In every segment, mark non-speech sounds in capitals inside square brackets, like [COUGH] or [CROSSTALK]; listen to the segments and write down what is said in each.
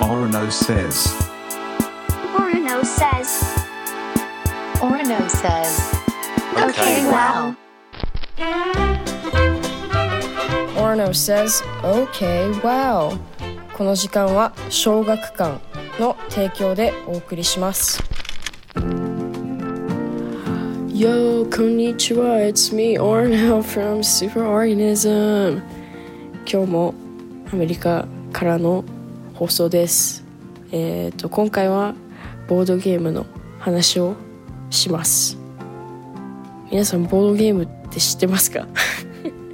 Orono says. Orono says. Orono says. Okay, wow. Orno says, OK, wow. この時間は小学館の提供でお送りします。Yo, こんにちは。It's me, Orno from Super Organism. 今日もアメリカからの放送です。えっ、と、今回はボードゲームの話をします。皆さん、ボードゲームって知ってますか？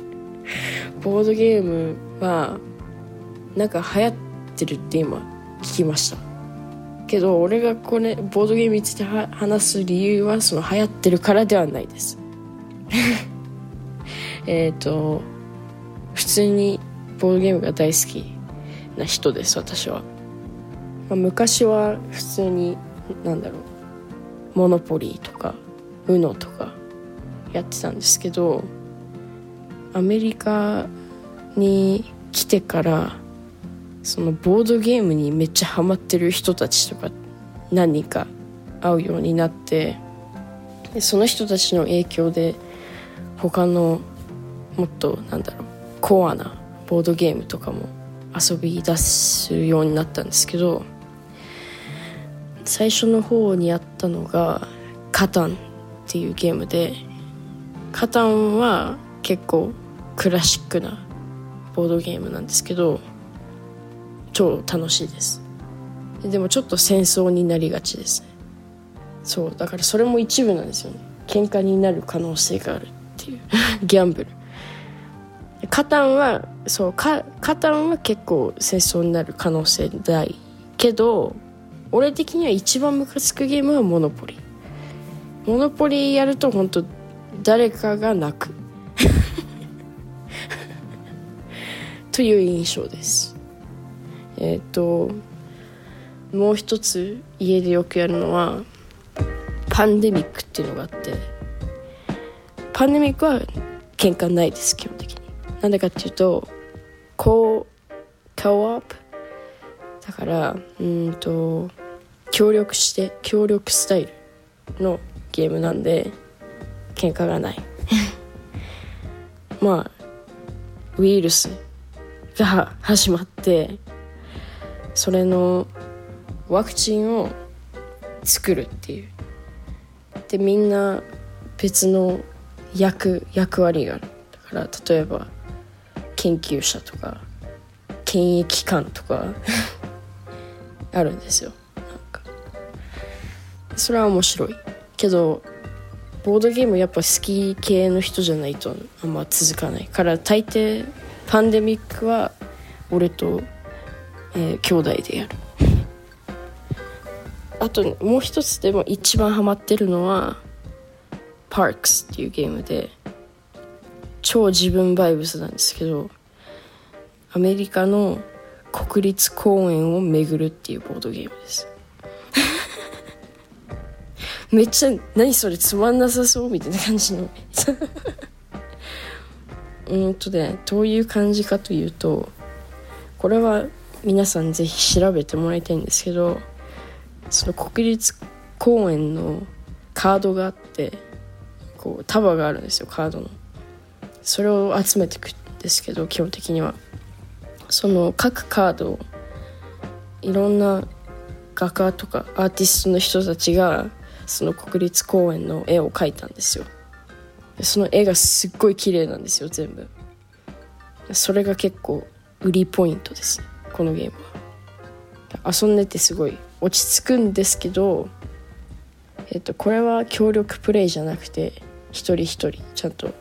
[LAUGHS] ボードゲームはなんか流行ってるって今聞きましたけど俺がこれボードゲームについては話す理由はその流行ってるからではないです [LAUGHS] えっと普通にボードゲームが大好きな人です私は、まあ、昔は普通になんだろうモノポリーとか UNO とかやってたんですけどアメリカに来てからそのボードゲームにめっちゃハマってる人たちとか何人か会うようになってでその人たちの影響で他のもっとなんだろうコアなボードゲームとかも遊び出すようになったんですけど最初の方にやったのが「カタン」っていうゲームでカタンは結構クラシックなボードゲームなんですけど超楽しいです。でもちょっと戦争になりがちです。ねそうだからそれも一部なんですよね。喧嘩になる可能性があるっていう。ギャンブル。カタンはそうカカタンは結構戦争になる可能性大けど俺的には一番ムカつくゲームはモノポリ。モノポリやると本当誰かが泣く。[LAUGHS] という印象です。えっ、ともう一つ家でよくやるのはパンデミックっていうのがあってパンデミックは喧嘩ないです基本的に。なんでかっていうとコーコーアップ？だからうんと協力して協力スタイルのゲームなんで喧嘩がない。[LAUGHS] まあウイルスが始まってそれのワクチンを作るっていう。でみんな別の役役割がある。だから例えば研究者とか検疫官とか [LAUGHS] あるんですよ。なんか。それは面白い。けどボードゲームやっぱ好き系の人じゃないとあんま続かない。から大抵パンデミックは俺と、えー兄弟でやる。[LAUGHS] あともう一つでも一番ハマってるのは Parks っていうゲームで超自分バイブスなんですけどアメリカの国立公園を巡るっていうボードゲームです。[LAUGHS] めっちゃ何それつまんなさそうみたいな感じの。[LAUGHS] うんとねどういう感じかというとこれは皆さんぜひ調べてもらいたいんですけどその国立公園のカードがあってこう束があるんですよカードの。それを集めていくんですけど基本的には。その各カードをいろんな画家とかアーティストの人たちがその国立公園の絵を描いたんですよ。その絵がすっごい綺麗なんですよ全部。それが結構売りポイントですこのゲームは。遊んでてすごい落ち着くんですけどえっとこれは協力プレイじゃなくて一人一人ちゃんと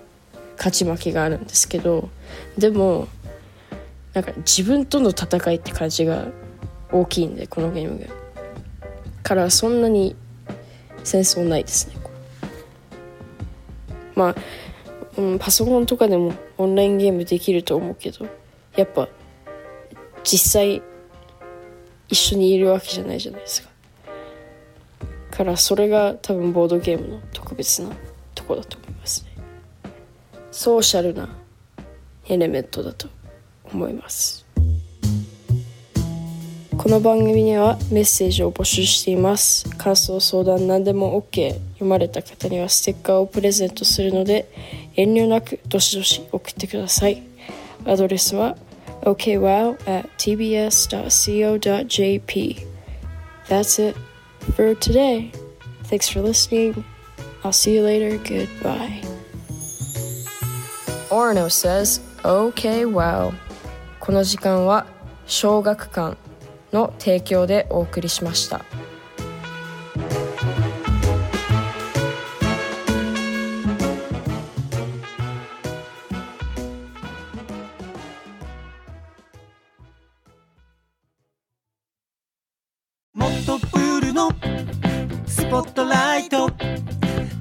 勝ち負けがあるんですけどでもなんか自分との戦いって感じが大きいんでこのゲームが。からそんなに戦争ないですね。まあ、うん、パソコンとかでもオンラインゲームできると思うけどやっぱ実際一緒にいるわけじゃないじゃないですか。からそれが多分ボードゲームの特別なとこだと思いますね。ソーシャルなエレメントだと思いますこの番組にはメッセージを募集しています感想相談何でも OK 読まれた方にはステッカーをプレゼントするので遠慮なくどしどし送ってくださいアドレスは okwow at tbs.co.jp That's it for today. Thanks for listening. I'll see you later. Goodbye. Orno says, Okay, wow. この時間は小学館の提供でお送りしました。もっとプールのスポットライト